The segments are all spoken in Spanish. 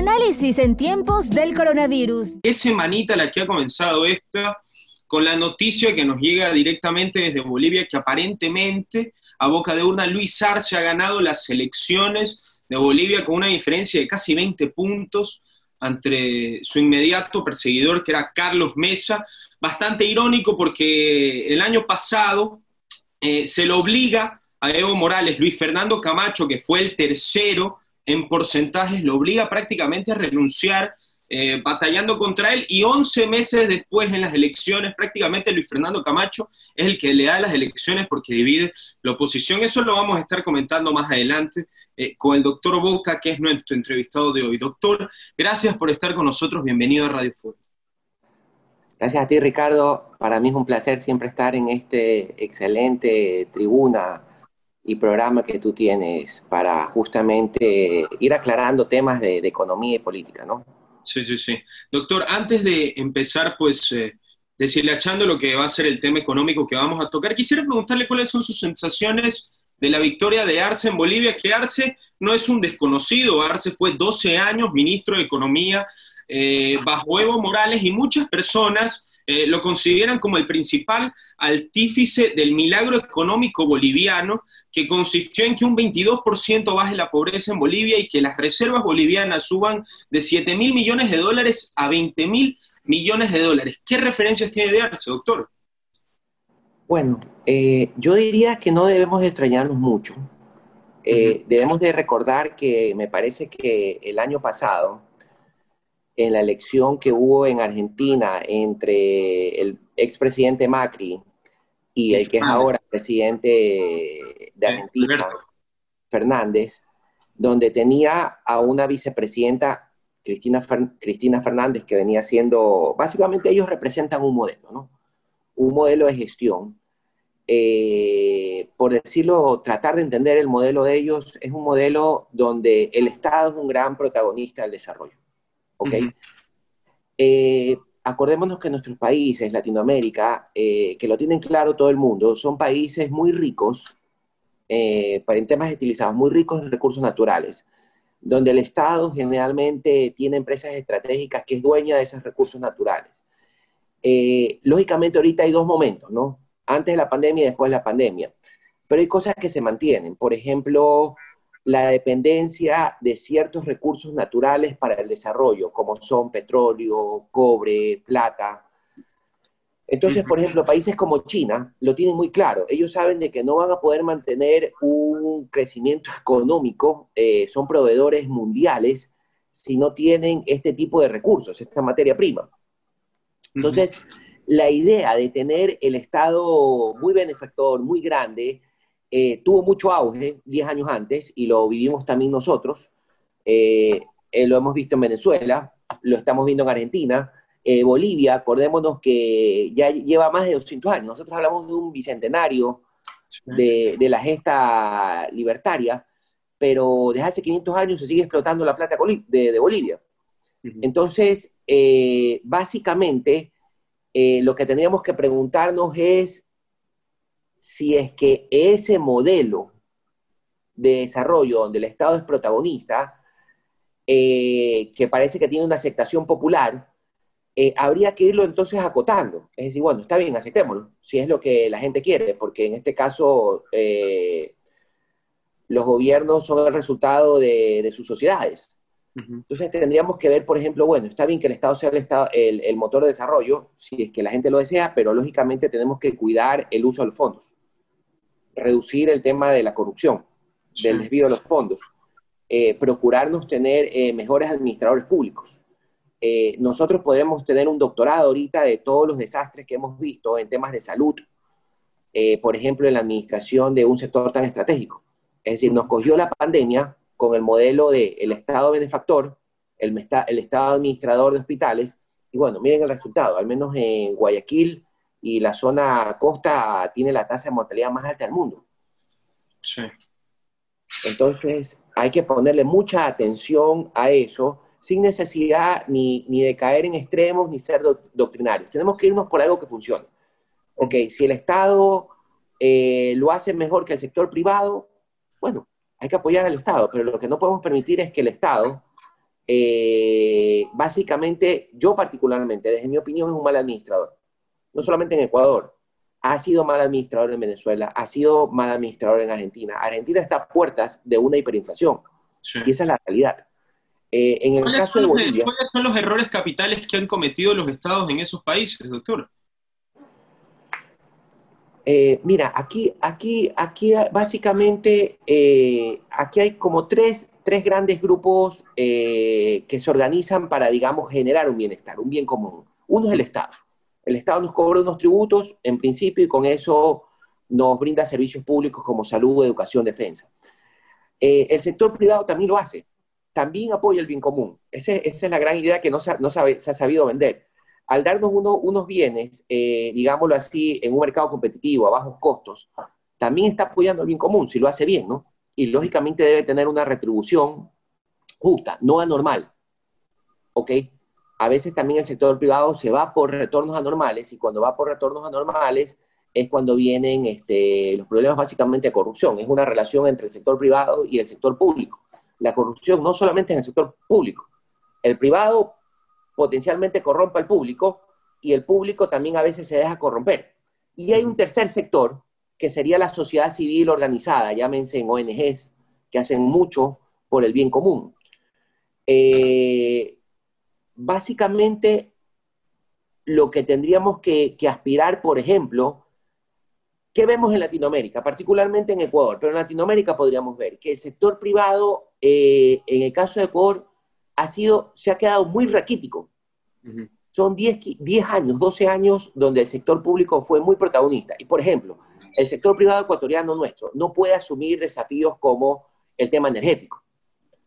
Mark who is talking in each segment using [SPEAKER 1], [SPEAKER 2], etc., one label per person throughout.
[SPEAKER 1] Análisis en tiempos del coronavirus.
[SPEAKER 2] ¿Qué semanita la que ha comenzado esta con la noticia que nos llega directamente desde Bolivia que aparentemente a boca de urna Luis Arce ha ganado las elecciones de Bolivia con una diferencia de casi 20 puntos entre su inmediato perseguidor que era Carlos Mesa. Bastante irónico porque el año pasado eh, se lo obliga a Evo Morales, Luis Fernando Camacho, que fue el tercero en porcentajes, lo obliga prácticamente a renunciar, eh, batallando contra él, y 11 meses después en las elecciones, prácticamente Luis Fernando Camacho es el que le da las elecciones porque divide la oposición. Eso lo vamos a estar comentando más adelante eh, con el doctor Boca, que es nuestro entrevistado de hoy. Doctor, gracias por estar con nosotros, bienvenido a Radio Foro.
[SPEAKER 3] Gracias a ti, Ricardo. Para mí es un placer siempre estar en este excelente tribuna y programa que tú tienes para justamente ir aclarando temas de, economía y política, ¿no?
[SPEAKER 2] Sí, sí, sí. Doctor, antes de empezar, pues, eh, deshilachando lo que va a ser el tema económico que vamos a tocar, quisiera preguntarle cuáles son sus sensaciones de la victoria de Arce en Bolivia, que Arce no es un desconocido, Arce fue 12 años ministro de Economía eh, bajo Evo Morales y muchas personas eh, lo consideran como el principal artífice del milagro económico boliviano que consistió en que un 22% baje la pobreza en Bolivia y que las reservas bolivianas suban de 7 mil millones de dólares a 20 mil millones de dólares. ¿Qué referencias tiene de Arce, doctor?
[SPEAKER 3] Bueno, eh, yo diría que no debemos extrañarnos mucho. Eh, debemos de recordar que me parece que el año pasado, en la elección que hubo en Argentina entre el expresidente Macri y el que es ahora presidente de Argentina, Fernández, donde tenía a una vicepresidenta, Cristina, Cristina Fernández, que venía siendo, básicamente ellos representan un modelo, ¿no? Un modelo de gestión. Eh, por decirlo, tratar de entender el modelo de ellos, es un modelo donde el Estado es un gran protagonista del desarrollo. ¿Ok? acordémonos que nuestros países, Latinoamérica, eh, que lo tienen claro todo el mundo, son países muy ricos, eh, temas utilizados, muy ricos en recursos naturales, donde el Estado generalmente tiene empresas estratégicas que es dueña de esos recursos naturales. Eh, lógicamente ahorita hay dos momentos, ¿no? Antes de la pandemia y después de la pandemia. Pero hay cosas que se mantienen. Por ejemplo, la dependencia de ciertos recursos naturales para el desarrollo, como son petróleo, cobre, plata. Entonces, por ejemplo, países como China lo tienen muy claro. Ellos saben de que no van a poder mantener un crecimiento económico, eh, son proveedores mundiales, si no tienen este tipo de recursos, esta materia prima. Entonces, la idea de tener el Estado muy benefactor, muy grande, eh, tuvo mucho auge 10 años antes y lo vivimos también nosotros. Eh, eh, lo hemos visto en Venezuela, lo estamos viendo en Argentina. Bolivia, acordémonos que ya lleva más de 200 años. Nosotros hablamos de un bicentenario de, la gesta libertaria, pero desde hace 500 años se sigue explotando la plata de, Bolivia. Entonces, básicamente, lo que tendríamos que preguntarnos es si es que ese modelo de desarrollo donde el Estado es protagonista, eh, que parece que tiene una aceptación popular, eh, habría que irlo entonces acotando. Es decir, bueno, está bien, aceptémoslo, si es lo que la gente quiere, porque en este caso eh, los gobiernos son el resultado de, sus sociedades. Entonces tendríamos que ver, por ejemplo, bueno, está bien que el Estado sea el, el, motor de desarrollo, si es que la gente lo desea, pero lógicamente tenemos que cuidar el uso de los fondos reducir el tema de la corrupción, del desvío de los fondos, eh, procurarnos tener mejores administradores públicos. Eh, nosotros podemos tener un doctorado ahorita de todos los desastres que hemos visto en temas de salud, por ejemplo, en la administración de un sector tan estratégico. Es decir, nos cogió la pandemia con el modelo del el Estado benefactor, el, el Estado administrador de hospitales, y bueno, miren el resultado, al menos en Guayaquil y la zona costa tiene la tasa de mortalidad más alta del mundo. Sí. Entonces, hay que ponerle mucha atención a eso, sin necesidad ni, de caer en extremos ni ser doctrinarios. Tenemos que irnos por algo que funcione. Ok, si el Estado eh, lo hace mejor que el sector privado, bueno, hay que apoyar al Estado, pero lo que no podemos permitir es que el Estado eh, básicamente, yo particularmente, desde mi opinión, es un mal administrador. No solamente en Ecuador, ha sido mal administrador en Venezuela, ha sido mal administrador en Argentina. Argentina está a puertas de una hiperinflación. Y esa es la realidad.
[SPEAKER 2] Eh, en el caso de Bolivia, ¿Cuáles son los errores capitales que han cometido los estados en esos países, doctor?
[SPEAKER 3] Eh, mira, aquí, aquí, aquí básicamente, eh, aquí hay como tres, tres grandes grupos que se organizan para, digamos, generar un bienestar, un bien común. Uno es el Estado. El Estado nos cobra unos tributos, en principio, y con eso nos brinda servicios públicos como salud, educación, defensa. el sector privado también lo hace también apoya el bien común. esa es la gran idea que no se, no sabe, se ha sabido vender. Al darnos unos bienes, eh, digámoslo así, en un mercado competitivo, a bajos costos, también está apoyando el bien común, si lo hace bien, ¿no? Y lógicamente debe tener una retribución justa, no anormal. ¿Ok? A veces también el sector privado se va por retornos anormales y cuando va por retornos anormales es cuando vienen este, los problemas básicamente de corrupción. Es una relación entre el sector privado y el sector público la corrupción no solamente en el sector público. El privado potencialmente corrompe al público y el público también a veces se deja corromper. Y hay un tercer sector que sería la sociedad civil organizada, llámense en ONGs, que hacen mucho por el bien común. Eh, básicamente, lo que tendríamos que, que aspirar, por ejemplo, ¿Qué vemos en Latinoamérica? Particularmente en Ecuador, pero en Latinoamérica podríamos ver que el sector privado, eh, en el caso de Ecuador, ha sido, se ha quedado muy raquítico. Son 10, 10 años, 12 años donde el sector público fue muy protagonista. Y, por ejemplo, el sector privado ecuatoriano nuestro no puede asumir desafíos como el tema energético.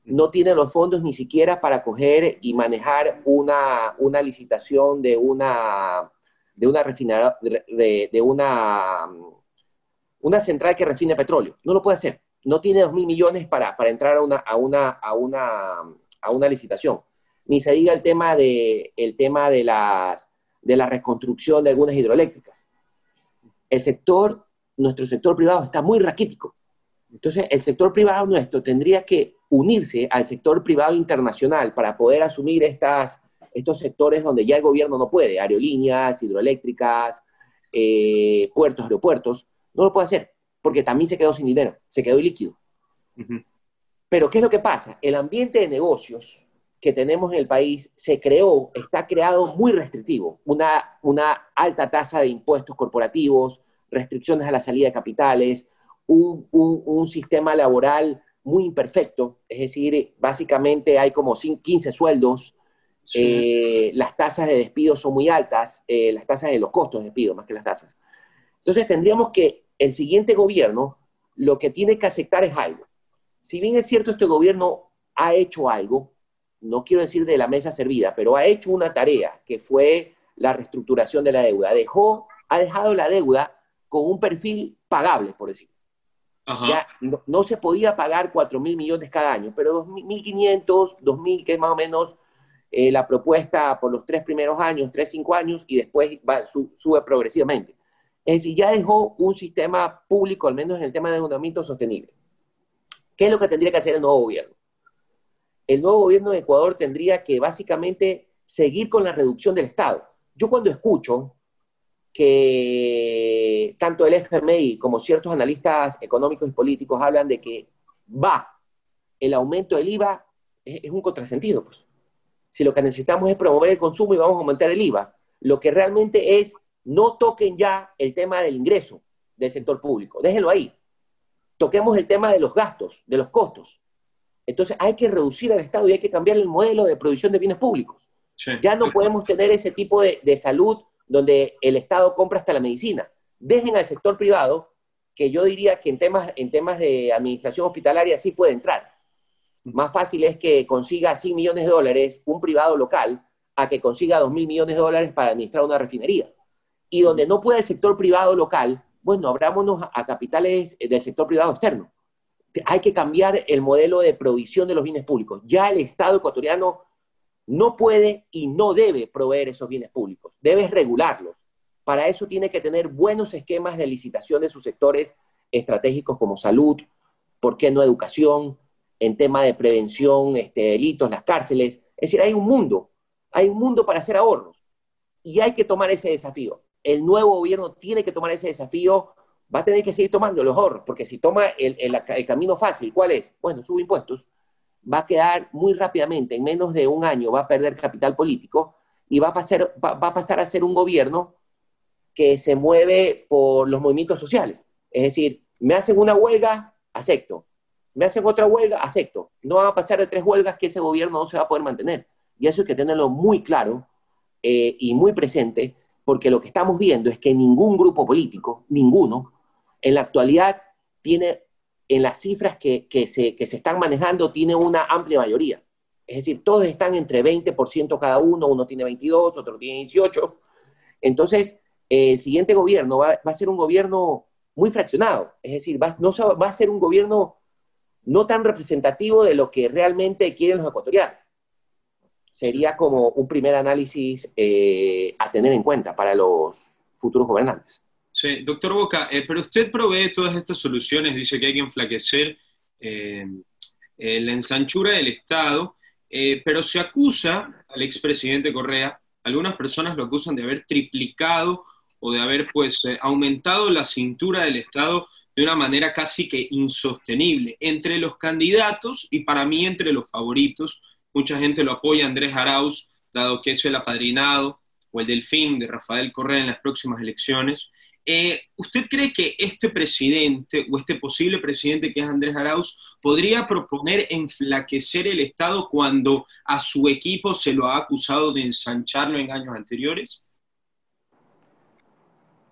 [SPEAKER 3] No tiene los fondos ni siquiera para coger y manejar una, una licitación de una de una refinera, de, una, una central que refine petróleo. No lo puede hacer. No tiene dos mil millones para, entrar a una, a, una, a, una, a una licitación. Ni se diga el tema, de, el tema de, las, de la reconstrucción de algunas hidroeléctricas. El sector, nuestro sector privado está muy raquítico. Entonces, el sector privado nuestro tendría que unirse al sector privado internacional para poder asumir estas, estos sectores donde ya el gobierno no puede, aerolíneas, hidroeléctricas, eh, puertos, aeropuertos, no lo puede hacer, porque también se quedó sin dinero, se quedó líquido. Pero ¿qué es lo que pasa? El ambiente de negocios que tenemos en el país se creó, está creado muy restrictivo, una, una alta tasa de impuestos corporativos, restricciones a la salida de capitales, un, un sistema laboral muy imperfecto, es decir, básicamente hay como 15 sueldos, eh, las tasas de despido son muy altas, eh, las tasas de los costos de despido más que las tasas. Entonces tendríamos que el siguiente gobierno lo que tiene que aceptar es algo. Si bien es cierto este gobierno ha hecho algo, no quiero decir de la mesa servida, pero ha hecho una tarea que fue la reestructuración de la deuda. Dejó, ha dejado la deuda con un perfil pagable, por decirlo. Ya no, se podía pagar 4 mil millones cada año, pero 2.500, 2.000, que es más o menos eh, la propuesta por los tres primeros años, tres, cinco años, y después va, sube progresivamente. Es decir, ya dejó un sistema público, al menos en el tema de endeudamiento sostenible. ¿Qué es lo que tendría que hacer el nuevo gobierno? El nuevo gobierno de Ecuador tendría que básicamente seguir con la reducción del Estado. Yo cuando escucho que tanto el FMI como ciertos analistas económicos y políticos hablan de que va el aumento del IVA, es, es un contrasentido, pues si lo que necesitamos es promover el consumo y vamos a aumentar el IVA. Lo que realmente es, no toquen ya el tema del ingreso del sector público, déjenlo ahí. Toquemos el tema de los gastos, de los costos. Entonces hay que reducir al Estado y hay que cambiar el modelo de producción de bienes públicos. ya no podemos tener ese tipo de, de salud donde el Estado compra hasta la medicina. Dejen al sector privado, que yo diría que en temas, en temas de administración hospitalaria sí puede entrar más fácil es que consiga 100 millones de dólares un privado local a que consiga 2 mil millones de dólares para administrar una refinería. Y donde no pueda el sector privado local, bueno, abrámonos a capitales del sector privado externo. Hay que cambiar el modelo de provisión de los bienes públicos. Ya el Estado ecuatoriano no puede y no debe proveer esos bienes públicos, debe regularlos. Para eso tiene que tener buenos esquemas de licitación de sus sectores estratégicos como salud, ¿por qué no educación, en tema de prevención, este, delitos, las cárceles. Es decir, hay un mundo, hay un mundo para hacer ahorros y hay que tomar ese desafío. El nuevo gobierno tiene que tomar ese desafío, va a tener que seguir tomando ahorros, porque si toma el, camino fácil, ¿cuál es? Bueno, sube impuestos, va a quedar muy rápidamente, en menos de un año va a perder capital político y va a pasar, va, a, pasar a ser un gobierno que se mueve por los movimientos sociales. Es decir, me hacen una huelga, acepto. Me hacen otra huelga, acepto. No van a pasar de tres huelgas que ese gobierno no se va a poder mantener. Y eso hay que tenerlo muy claro eh, y muy presente, porque lo que estamos viendo es que ningún grupo político, ninguno, en la actualidad tiene en las cifras que, se, están manejando, tiene una amplia mayoría. Es decir, todos están entre 20% cada uno, uno tiene 22, otro tiene 18. Entonces, el siguiente gobierno va, a ser un gobierno muy fraccionado, es decir, va, no, va a ser un gobierno no tan representativo de lo que realmente quieren los ecuatorianos. Sería como un primer análisis eh, a tener en cuenta para los futuros gobernantes.
[SPEAKER 2] Sí, doctor Boca, eh, pero usted provee todas estas soluciones, dice que hay que enflaquecer eh, la ensanchura del Estado, pero se acusa al expresidente Correa, algunas personas lo acusan de haber triplicado o de haber pues aumentado la cintura del Estado de una manera casi que insostenible entre los candidatos y para mí entre los favoritos. Mucha gente lo apoya, Andrés Arauz, dado que es el apadrinado o el delfín de Rafael Correa en las próximas elecciones. Eh, ¿Usted cree que este presidente o este posible presidente que es Andrés Arauz podría proponer enflaquecer el Estado cuando a su equipo se lo ha acusado de ensancharlo en años anteriores?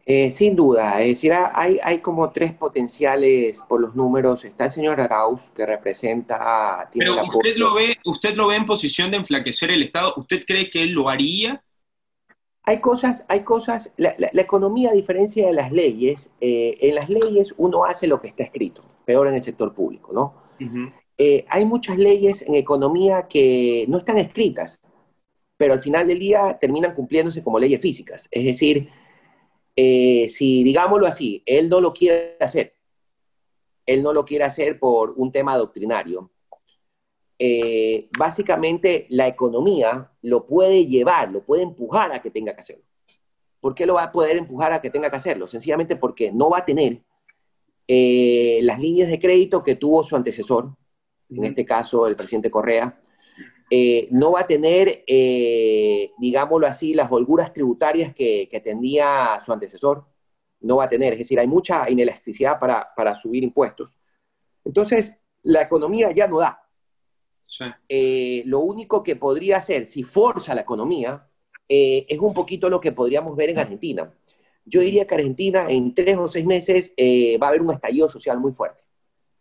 [SPEAKER 3] Eh, sin duda, es decir, hay, hay como tres potenciales por los números. Está el señor Arauz, que representa...
[SPEAKER 2] Pero usted lo, ve, usted lo ve en posición de enflaquecer el Estado. ¿Usted cree que él lo haría?
[SPEAKER 3] Hay cosas, hay cosas, la, economía a diferencia de las leyes, eh, en las leyes uno hace lo que está escrito, peor en el sector público, ¿no? Eh, hay muchas leyes en economía que no están escritas, pero al final del día terminan cumpliéndose como leyes físicas. Es decir, eh, si digámoslo así, él no lo quiere hacer, él no lo quiere hacer por un tema doctrinario, eh, básicamente la economía lo puede llevar, lo puede empujar a que tenga que hacerlo. ¿Por qué lo va a poder empujar a que tenga que hacerlo? Sencillamente porque no va a tener eh, las líneas de crédito que tuvo su antecesor, en este caso el presidente Correa, eh, no va a tener, digámoslo así, las holguras tributarias que, que, tenía su antecesor, no va a tener, es decir, hay mucha inelasticidad para, para subir impuestos. Entonces, la economía ya no da, eh, lo único que podría hacer, si forza la economía, eh, es un poquito lo que podríamos ver en Argentina. Yo diría que Argentina en tres o seis meses eh, va a haber un estallido social muy fuerte.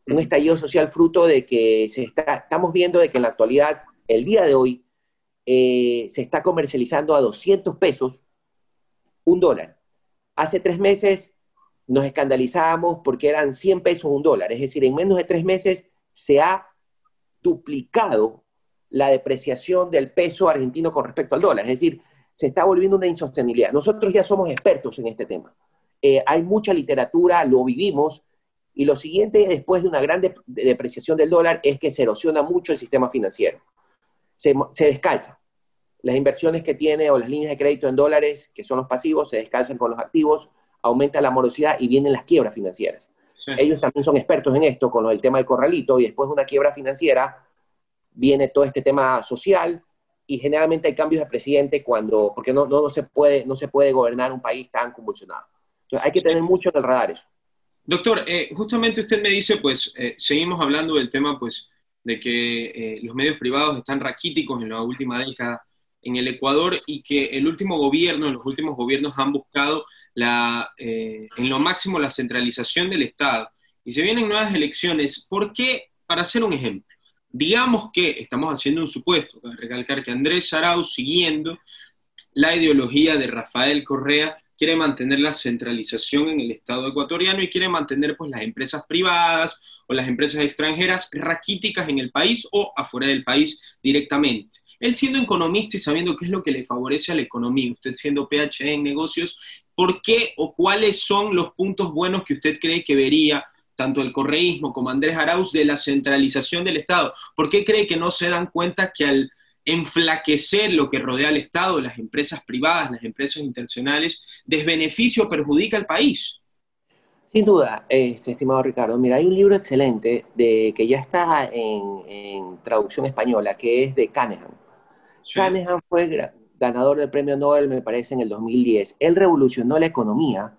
[SPEAKER 3] Un estallido social fruto de que se está, estamos viendo de que en la actualidad, el día de hoy, se está comercializando a 200 pesos un dólar. Hace tres meses nos escandalizábamos porque eran 100 pesos un dólar. Es decir, en menos de tres meses se ha duplicado la depreciación del peso argentino con respecto al dólar. Es decir, se está volviendo una insostenibilidad. Nosotros ya somos expertos en este tema. Eh, hay mucha literatura, lo vivimos, y lo siguiente después de una gran depreciación del dólar es que se erosiona mucho el sistema financiero. Se, se, descalza. Las inversiones que tiene o las líneas de crédito en dólares, que son los pasivos, se descalzan con los activos, aumenta la morosidad y vienen las quiebras financieras. Ellos también son expertos en esto, con el tema del corralito, y después de una quiebra financiera viene todo este tema social, y generalmente hay cambios de presidente cuando, porque no, no, se, puede, no se puede gobernar un país tan convulsionado. Entonces hay que tener mucho en el radar eso.
[SPEAKER 2] Doctor, eh, justamente usted me dice, pues, eh, seguimos hablando del tema, pues, de que eh, los medios privados están raquíticos en la última década en el Ecuador y que el último gobierno, los últimos gobiernos han buscado la, eh, en lo máximo la centralización del Estado. Y se vienen nuevas elecciones, ¿por qué? Para hacer un ejemplo, digamos que estamos haciendo un supuesto, para recalcar que Andrés Arauz, siguiendo la ideología de Rafael Correa, quiere mantener la centralización en el Estado ecuatoriano y quiere mantener pues, las empresas privadas o las empresas extranjeras raquíticas en el país o afuera del país directamente. Él siendo economista y sabiendo qué es lo que le favorece a la economía, usted siendo PhD en negocios, ¿por qué o cuáles son los puntos buenos que usted cree que vería tanto el correísmo como Andrés Arauz, de la centralización del Estado? ¿Por qué cree que no se dan cuenta que al enflaquecer lo que rodea al Estado, las empresas privadas, las empresas internacionales, desbeneficio perjudica al país?
[SPEAKER 3] Sin duda, este, estimado Ricardo. Mira, hay un libro excelente de, que ya está en, traducción española, que es de Canehan. Canehan fue ganador del premio Nobel, me parece, en el 2010. Él revolucionó la economía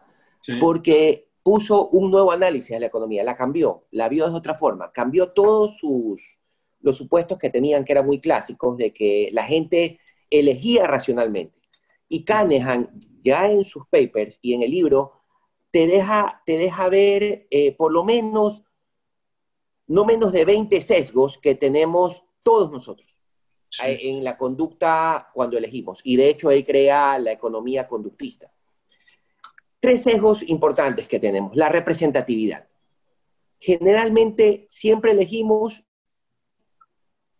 [SPEAKER 3] porque puso un nuevo análisis de la economía, la cambió, la vio de otra forma, cambió todos sus, los supuestos que tenían, que eran muy clásicos, de que la gente elegía racionalmente. Y Canehan, ya en sus papers y en el libro, te deja, te deja ver eh, por lo menos, no menos de 20 sesgos que tenemos todos nosotros eh, en la conducta cuando elegimos. Y de hecho él crea la economía conductista. Tres sesgos importantes que tenemos. La representatividad. Generalmente siempre elegimos,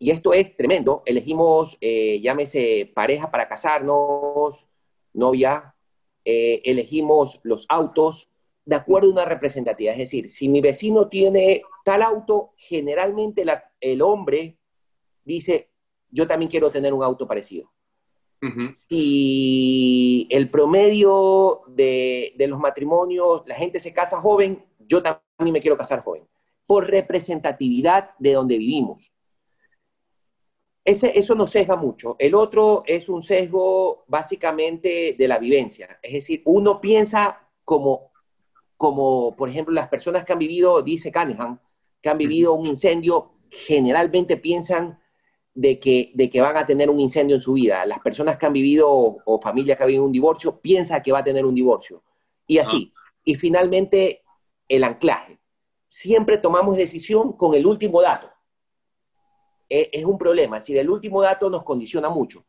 [SPEAKER 3] y esto es tremendo, elegimos, eh, llámese pareja para casarnos, novia, eh, elegimos los autos de acuerdo a una representatividad. Es decir, si mi vecino tiene tal auto, generalmente el hombre dice, yo también quiero tener un auto parecido. Si el promedio de, los matrimonios, la gente se casa joven, yo también me quiero casar joven, por representatividad de donde vivimos eso nos sesga mucho. El otro es un sesgo básicamente de la vivencia. Es decir, uno piensa como, como, por ejemplo, las personas que han vivido, dice Cunningham, que han vivido un incendio, generalmente piensan de que, de que van a tener un incendio en su vida. Las personas que han vivido o, familias que han vivido un divorcio piensan que va a tener un divorcio. Y así. Ah. Y finalmente, el anclaje. Siempre tomamos decisión con el último dato. E, es un problema. Es decir, el último dato nos condiciona mucho.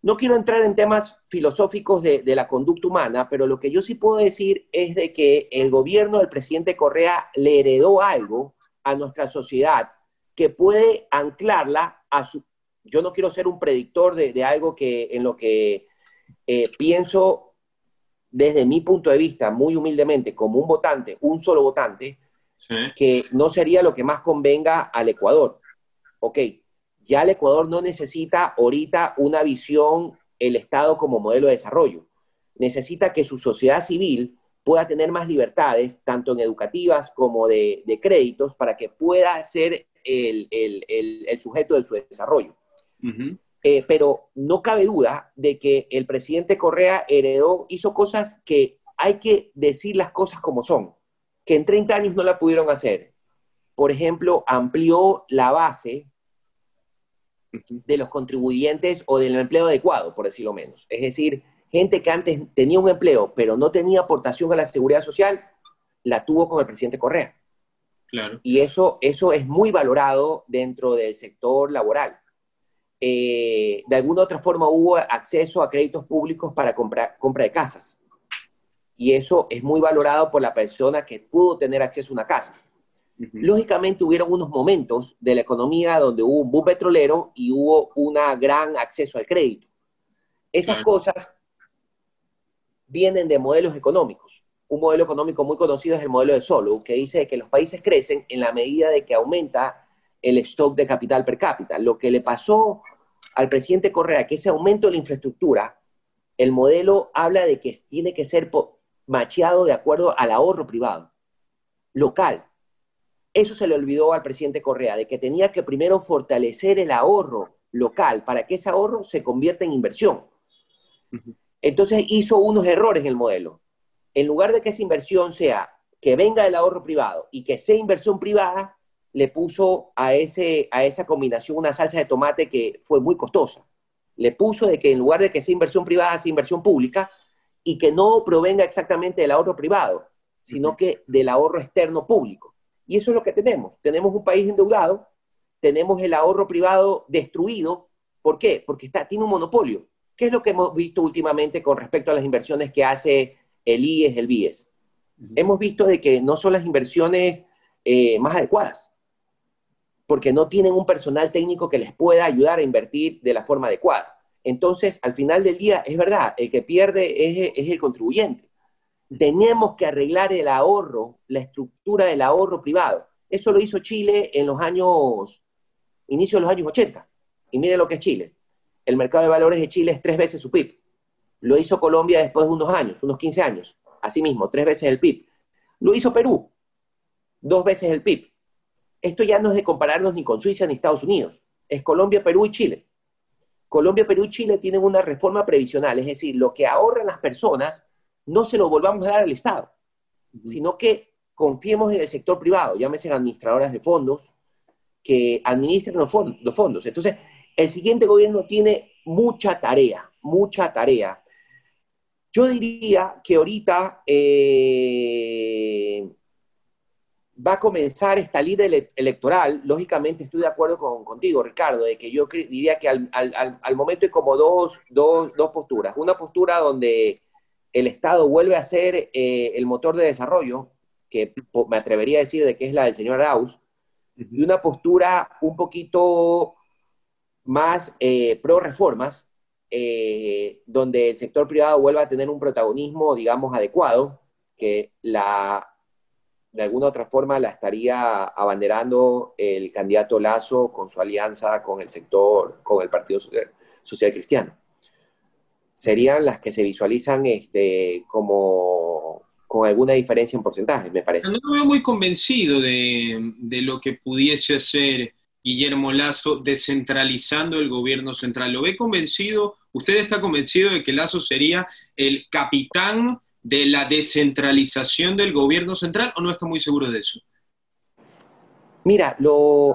[SPEAKER 3] No quiero entrar en temas filosóficos de, la conducta humana, pero lo que yo sí puedo decir es de que el gobierno del presidente Correa le heredó algo a nuestra sociedad que puede anclarla a su... Yo no quiero ser un predictor de, algo que en lo que eh, pienso desde mi punto de vista, muy humildemente, como un votante, un solo votante, que no sería lo que más convenga al Ecuador ok, ya el Ecuador no necesita ahorita una visión, el Estado como modelo de desarrollo. Necesita que su sociedad civil pueda tener más libertades, tanto en educativas como de, créditos, para que pueda ser el, sujeto de su desarrollo. Eh, pero no cabe duda de que el presidente Correa heredó, hizo cosas que hay que decir las cosas como son, que en 30 años no la pudieron hacer por ejemplo, amplió la base de los contribuyentes o del empleo adecuado, por decirlo menos. Es decir, gente que antes tenía un empleo, pero no tenía aportación a la seguridad social, la tuvo con el presidente Correa. Claro. Y eso, eso es muy valorado dentro del sector laboral. Eh, de alguna otra forma hubo acceso a créditos públicos para compra, compra de casas. Y eso es muy valorado por la persona que pudo tener acceso a una casa. Lógicamente hubieron unos momentos de la economía donde hubo un boom petrolero y hubo un gran acceso al crédito. Esas cosas vienen de modelos económicos. Un modelo económico muy conocido es el modelo de Solo, que dice que los países crecen en la medida de que aumenta el stock de capital per cápita. Lo que le pasó al presidente Correa, que ese aumento de la infraestructura, el modelo habla de que tiene que ser macheado de acuerdo al ahorro privado, local, eso se le olvidó al presidente Correa, de que tenía que primero fortalecer el ahorro local para que ese ahorro se convierta en inversión. Entonces hizo unos errores en el modelo. En lugar de que esa inversión sea que venga del ahorro privado y que sea inversión privada, le puso a, ese, a esa combinación una salsa de tomate que fue muy costosa. Le puso de que en lugar de que sea inversión privada, sea inversión pública y que no provenga exactamente del ahorro privado, sino que del ahorro externo público. Y eso es lo que tenemos. Tenemos un país endeudado, tenemos el ahorro privado destruido. ¿Por qué? Porque está, tiene un monopolio. ¿Qué es lo que hemos visto últimamente con respecto a las inversiones que hace el IES, el BIES? Hemos visto de que no son las inversiones eh, más adecuadas, porque no tienen un personal técnico que les pueda ayudar a invertir de la forma adecuada. Entonces, al final del día, es verdad, el que pierde es, es el contribuyente. Tenemos que arreglar el ahorro, la estructura del ahorro privado. Eso lo hizo Chile en los años, inicio de los años 80. Y mire lo que es Chile. El mercado de valores de Chile es tres veces su PIB. Lo hizo Colombia después de unos años, unos 15 años. Asimismo, tres veces el PIB. Lo hizo Perú, dos veces el PIB. Esto ya no es de compararnos ni con Suiza ni Estados Unidos. Es Colombia, Perú y Chile. Colombia, Perú y Chile tienen una reforma previsional, es decir, lo que ahorran las personas no se lo volvamos a dar al Estado, sino que confiemos en el sector privado, llámese administradoras de fondos, que administren los, fondos. Entonces, el siguiente gobierno tiene mucha tarea, mucha tarea. Yo diría que ahorita eh, va a comenzar esta línea electoral, lógicamente estoy de acuerdo con, contigo, Ricardo, de que yo diría que al, momento hay como dos, posturas. Una postura donde el Estado vuelve a ser eh, el motor de desarrollo, que me atrevería a decir de que es la del señor Arauz, y una postura un poquito más eh, pro reformas, eh, donde el sector privado vuelva a tener un protagonismo, digamos, adecuado, que la de alguna otra forma la estaría abanderando el candidato Lazo con su alianza con el sector, con el Partido Social, Cristiano. Serían las que se visualizan este, como con alguna diferencia en porcentaje, me parece.
[SPEAKER 2] No me veo muy convencido de, de lo que pudiese hacer Guillermo Lazo descentralizando el gobierno central. ¿Lo ve convencido? ¿Usted está convencido de que Lazo sería el capitán de la descentralización del gobierno central o no está muy seguro de eso?
[SPEAKER 3] Mira,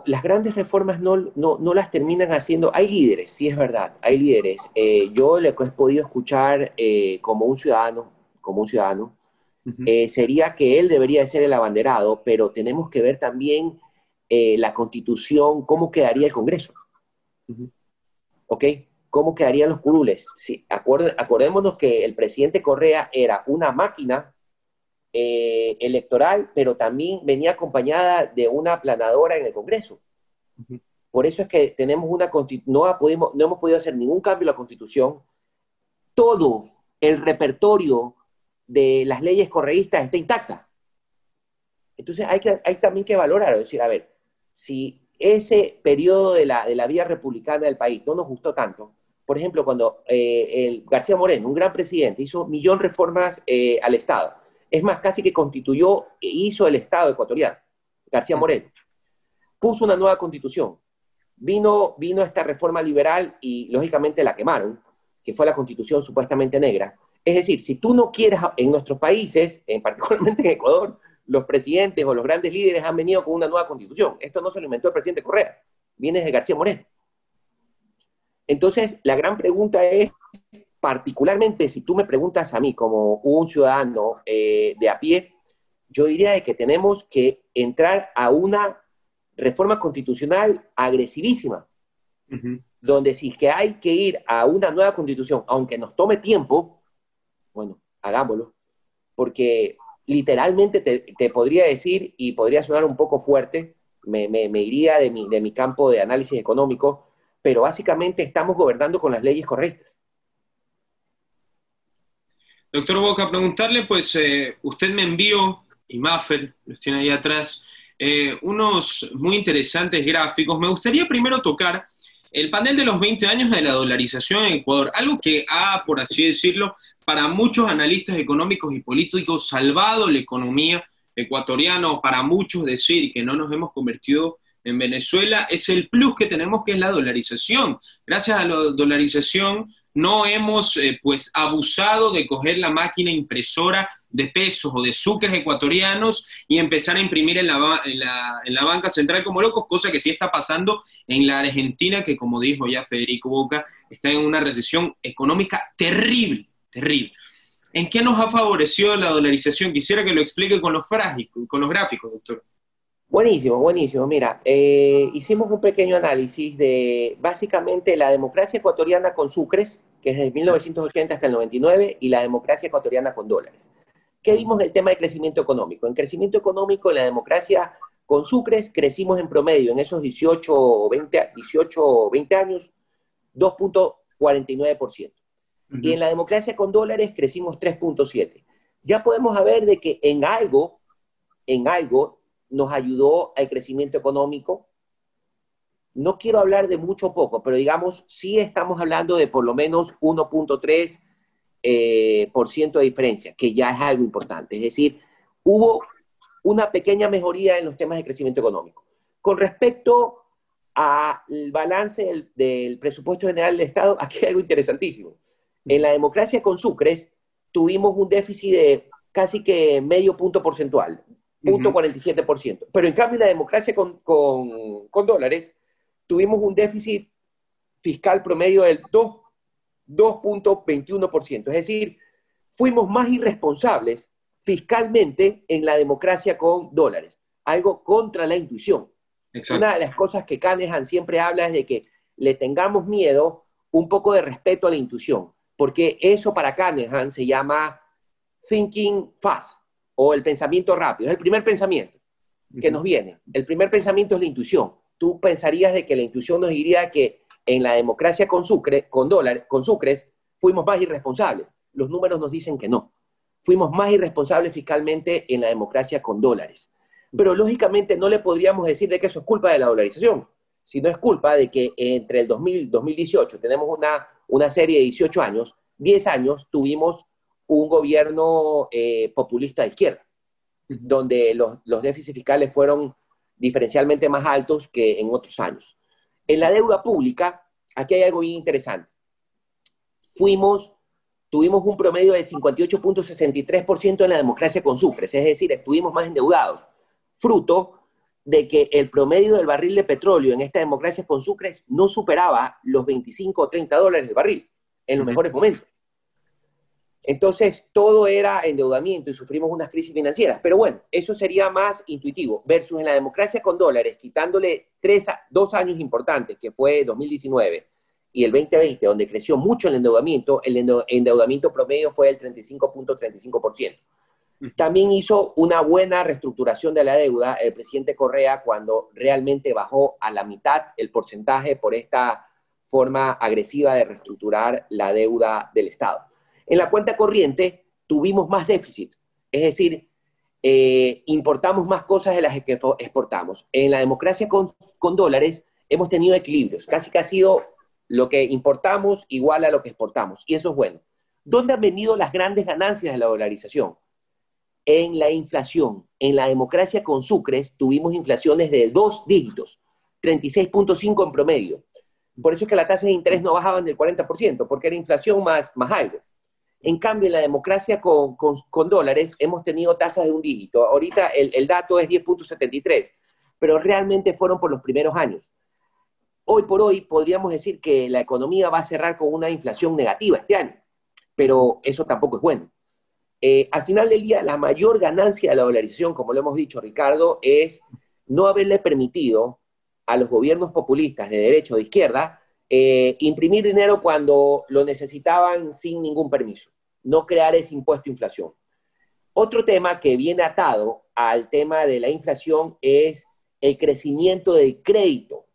[SPEAKER 3] las grandes reformas no, las terminan haciendo. Hay líderes, sí es verdad, hay líderes. Eh, yo le he podido escuchar eh, como un ciudadano, como un ciudadano, eh, sería que él debería de ser el abanderado, pero tenemos que ver también la constitución, cómo quedaría el Congreso. ¿Ok? ¿cómo quedarían los curules? Sí, acordémonos que el presidente Correa era una máquina eh, electoral, pero también venía acompañada de una planadora en el Congreso. Por eso es que tenemos una no, pudimos, no hemos podido hacer ningún cambio en la Constitución. Todo el repertorio de las leyes correístas está intacta. Entonces hay, que, hay también que valorar, decir, a ver, si ese periodo de la, de la vía republicana del país no nos gustó tanto, por ejemplo, cuando eh, el García Moreno, un gran presidente, hizo millón reformas eh, al Estado. Es más, casi que constituyó e hizo el Estado ecuatoriano, García Moreno. Puso una nueva constitución. Vino, vino esta reforma liberal y lógicamente la quemaron, que fue la constitución supuestamente negra. Es decir, si tú no quieres, en nuestros países, en particularmente en Ecuador, los presidentes o los grandes líderes han venido con una nueva constitución. Esto no se lo inventó el presidente Correa, viene de García Moreno. Entonces, la gran pregunta es, particularmente si tú me preguntas a mí como un ciudadano eh, de a pie, yo diría de que tenemos que entrar a una reforma constitucional agresivísima, donde si que hay que ir a una nueva constitución, aunque nos tome tiempo, bueno, hagámoslo, porque literalmente te, podría decir, y podría sonar un poco fuerte, me, iría de mi, de mi campo de análisis económico, pero básicamente estamos gobernando con las leyes correctas.
[SPEAKER 2] Doctor Boca, preguntarle, pues eh, usted me envió, y Maffer, los tiene ahí atrás, eh, unos muy interesantes gráficos. Me gustaría primero tocar el panel de los 20 años de la dolarización en Ecuador, algo que ha, por así decirlo, para muchos analistas económicos y políticos salvado la economía ecuatoriana, para muchos decir que no nos hemos convertido en Venezuela es el plus que tenemos que es la dolarización. Gracias a la dolarización no hemos eh, pues abusado de coger la máquina impresora de pesos o de sucres ecuatorianos y empezar a imprimir en la, en, la, en la, banca central como locos, cosa que sí está pasando en la Argentina, que como dijo ya Federico Boca, está en una recesión económica terrible, terrible. ¿En qué nos ha favorecido la dolarización? Quisiera que lo explique con los, con los gráficos, doctor.
[SPEAKER 3] Buenísimo, buenísimo. Mira, eh, hicimos un pequeño análisis de básicamente la democracia ecuatoriana con sucres, que es de 1980 hasta el 99, y la democracia ecuatoriana con dólares. ¿Qué vimos del tema de crecimiento económico? En crecimiento económico, en la democracia con sucres, crecimos en promedio en esos 18 o 20, 18, 20 años 2.49%. Y en la democracia con dólares crecimos 3.7%. ya podemos ver de que en algo, en algo nos ayudó al crecimiento económico. No quiero hablar de mucho o poco, pero digamos, sí estamos hablando de por lo menos 1.3 eh, por ciento de diferencia, que ya es algo importante. Es decir, hubo una pequeña mejoría en los temas de crecimiento económico. Con respecto al balance del, presupuesto general del Estado, aquí hay algo interesantísimo. En la democracia con Sucres tuvimos un déficit de casi que medio punto porcentual, punto 47%. Pero en cambio en la democracia con, con dólares tuvimos un déficit fiscal promedio del 2.21%. Es decir, fuimos más irresponsables fiscalmente en la democracia con dólares, algo contra la intuición. Una de las cosas que Canehan siempre habla es de que le tengamos miedo, un poco de respeto a la intuición, porque eso para Canehan se llama thinking fast o el pensamiento rápido, es el primer pensamiento que nos viene. El primer pensamiento es la intuición. Tú pensarías de que la intuición nos diría que en la democracia con, sucre, con, dólares, con sucres fuimos más irresponsables. Los números nos dicen que no. Fuimos más irresponsables fiscalmente en la democracia con dólares pero lógicamente no le podríamos decir de que eso es culpa de la dolarización, sino es culpa de que entre el 2000 y 2018 tenemos una, una serie de 18 años, 10 años tuvimos un gobierno eh, populista de izquierda, donde los, los déficits fiscales fueron diferencialmente más altos que en otros años. En la deuda pública, aquí hay algo bien interesante. Fuimos, tuvimos un promedio del 58.63% en la democracia con Sucres, es decir, estuvimos más endeudados fruto de que el promedio del barril de petróleo en esta democracia con Sucre no superaba los 25 o 30 dólares el barril en los mejores momentos. Entonces, todo era endeudamiento y sufrimos unas crisis financieras. Pero bueno, eso sería más intuitivo. Versus en la democracia con dólares, quitándole tres, dos años importantes, que fue 2019 y el 2020, donde creció mucho el endeudamiento, el endeudamiento promedio fue del 35.35%. También hizo una buena reestructuración de la deuda el presidente Correa cuando realmente bajó a la mitad el porcentaje por esta forma agresiva de reestructurar la deuda del Estado. En la cuenta corriente tuvimos más déficit, es decir, eh, importamos más cosas de las que exportamos. En la democracia con, dólares hemos tenido equilibrios, casi que ha sido lo que importamos igual a lo que exportamos, y eso es bueno. ¿Dónde han venido las grandes ganancias de la dolarización? en la inflación. En la democracia con Sucres tuvimos inflaciones de dos dígitos, 36.5 en promedio. Por eso es que la tasa de interés no bajaban del 40%, porque era inflación más, más algo. En cambio, en la democracia con, dólares hemos tenido tasas de un dígito. Ahorita el, dato es 10.73, pero realmente fueron por los primeros años. Hoy por hoy podríamos decir que la economía va a cerrar con una inflación negativa este año, pero eso tampoco es bueno. Eh, al final del día, la mayor ganancia de la dolarización, como lo hemos dicho, Ricardo, es no haberle permitido a los gobiernos populistas de derecha o de izquierda eh, imprimir dinero cuando lo necesitaban sin ningún permiso, no crear ese impuesto inflación. Otro tema que viene atado al tema de la inflación es el crecimiento del crédito.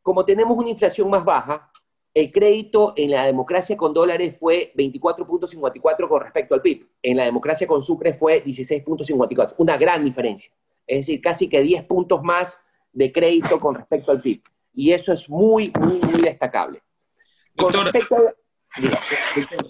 [SPEAKER 3] Como tenemos una inflación más baja, el crédito en la democracia con dólares fue 24.54 con respecto al PIB. En la democracia con Sucre fue 16.54. Una gran diferencia. Es decir, casi que 10 puntos más de crédito con respecto al PIB. Y eso es muy, muy, muy destacable.
[SPEAKER 2] Doctor,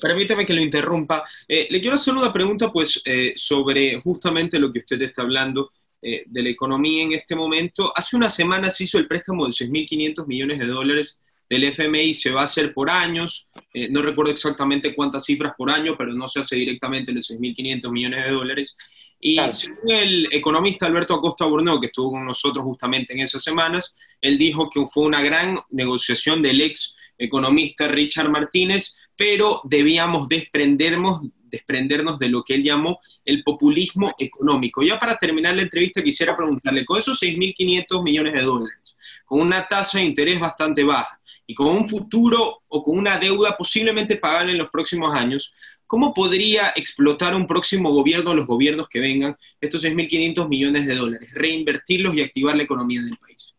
[SPEAKER 2] permítame que lo interrumpa. Eh, le quiero hacer una pregunta pues, eh, sobre justamente lo que usted está hablando eh, de la economía en este momento. Hace unas semanas hizo el préstamo de 6.500 millones de dólares del FMI se va a hacer por años, eh, no recuerdo exactamente cuántas cifras por año, pero no se hace directamente los 6.500 millones de dólares. Y según el economista Alberto Acosta Burnó, que estuvo con nosotros justamente en esas semanas, él dijo que fue una gran negociación del ex economista Richard Martínez, pero debíamos desprendernos, desprendernos de lo que él llamó el populismo económico. Ya para terminar la entrevista quisiera preguntarle, con esos 6.500 millones de dólares, con una tasa de interés bastante baja, y con un futuro o con una deuda posiblemente pagable en los próximos años, ¿cómo podría explotar un próximo gobierno, los gobiernos que vengan, estos 6.500 millones de dólares, reinvertirlos y activar la economía del país?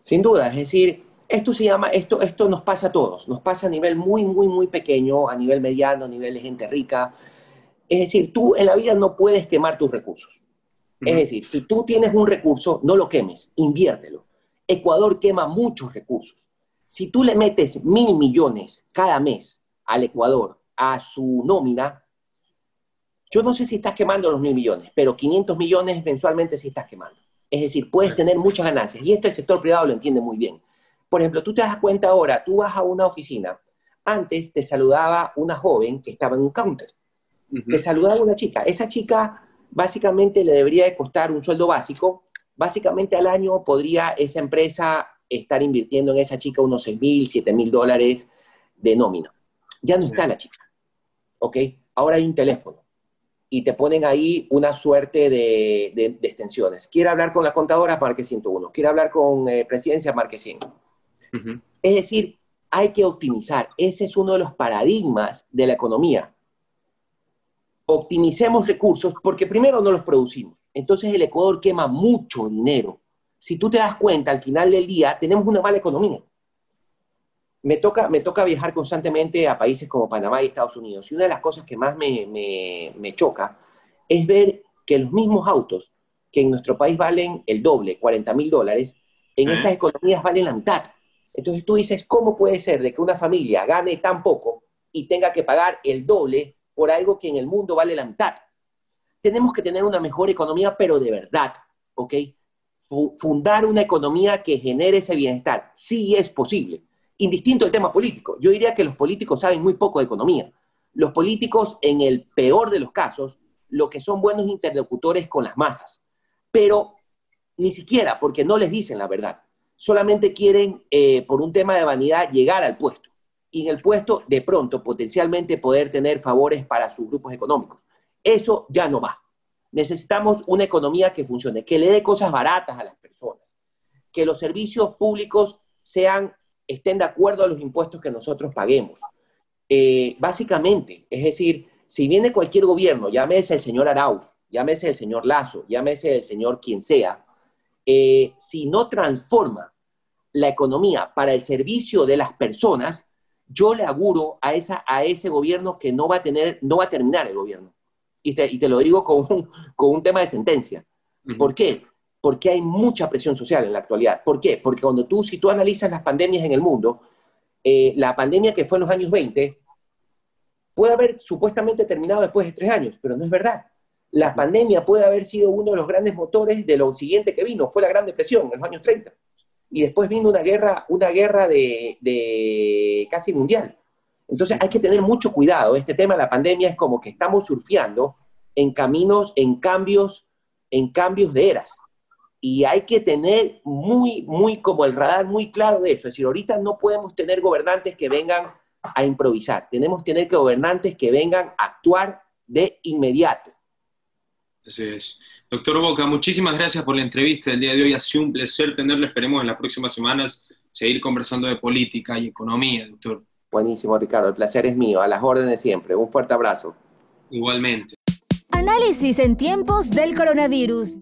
[SPEAKER 3] Sin duda, es decir, esto se llama, esto, esto nos pasa a todos, nos pasa a nivel muy, muy, muy pequeño, a nivel mediano, a nivel de gente rica. Es decir, tú en la vida no puedes quemar tus recursos. Es decir, si tú tienes un recurso, no lo quemes, inviértelo. Ecuador quema muchos recursos. Si tú le metes mil millones cada mes al Ecuador a su nómina, yo no sé si estás quemando los mil millones, pero 500 millones mensualmente sí estás quemando. Es decir, puedes tener muchas ganancias. Y esto el sector privado lo entiende muy bien. Por ejemplo, tú te das cuenta ahora, tú vas a una oficina, antes te saludaba una joven que estaba en un counter. Te saludaba una chica. Esa chica básicamente le debería de costar un sueldo básico. Básicamente al año podría esa empresa estar invirtiendo en esa chica unos 6 mil, 7 mil dólares de nómina. Ya no está la chica. ¿Ok? Ahora hay un teléfono y te ponen ahí una suerte de, extensiones. Quiere hablar con la contadora, marque 101. Quiere hablar con eh, presidencia, marque 100. Es decir, hay que optimizar. Ese es uno de los paradigmas de la economía. Optimicemos recursos porque primero no los producimos. Entonces el Ecuador quema mucho dinero. Si tú te das cuenta, al final del día tenemos una mala economía me toca, me toca viajar constantemente a países como Panamá y Estados Unidos. Y una de las cosas que más me, me, choca es ver que los mismos autos que en nuestro país valen el doble, 40 mil dólares, en estas economías valen la mitad. Entonces tú dices, ¿cómo puede ser de que una familia gane tan poco y tenga que pagar el doble por algo que en el mundo vale la mitad? Tenemos que tener una mejor economía, pero de verdad, ¿ok? Fundar una economía que genere ese bienestar. Sí es posible indistinto del tema político. Yo diría que los políticos saben muy poco de economía. Los políticos, en el peor de los casos, lo que son buenos interlocutores con las masas, pero ni siquiera porque no les dicen la verdad. Solamente quieren, eh, por un tema de vanidad, llegar al puesto. Y en el puesto, de pronto, potencialmente poder tener favores para sus grupos económicos. Eso ya no va. Necesitamos una economía que funcione, que le dé cosas baratas a las personas, que los servicios públicos sean estén de acuerdo a los impuestos que nosotros paguemos. Eh, básicamente, es decir, si viene cualquier gobierno, llámese el señor Arauz, llámese el señor Lazo, llámese el señor quien sea, eh, si no transforma la economía para el servicio de las personas, yo le auguro a, esa, a ese gobierno que no va a, tener, no va a terminar el gobierno. Y te, y te lo digo con un, con un tema de sentencia. ¿Por qué? Porque hay mucha presión social en la actualidad. ¿Por qué? Porque cuando tú, si tú analizas las pandemias en el mundo, eh, la pandemia que fue en los años 20 puede haber supuestamente terminado después de tres años, pero no es verdad. La pandemia puede haber sido uno de los grandes motores de lo siguiente que vino, fue la Gran Depresión en los años 30. Y después vino una guerra, una guerra de, de casi mundial. Entonces hay que tener mucho cuidado. Este tema de la pandemia es como que estamos surfeando en caminos, en cambios, en cambios de eras y hay que tener muy, muy como el radar muy claro de eso. Es decir, ahorita no podemos tener gobernantes que vengan a improvisar, tenemos que tener gobernantes que vengan a actuar de inmediato.
[SPEAKER 2] Así es. Doctor Boca, muchísimas gracias por la entrevista del día de hoy. Ha sido un placer tenerlo. Esperemos en las próximas semanas seguir conversando de política y economía, doctor.
[SPEAKER 3] Buenísimo, Ricardo. El placer es mío. A las órdenes siempre. Un fuerte abrazo.
[SPEAKER 2] Igualmente.
[SPEAKER 1] Análisis en tiempos del coronavirus.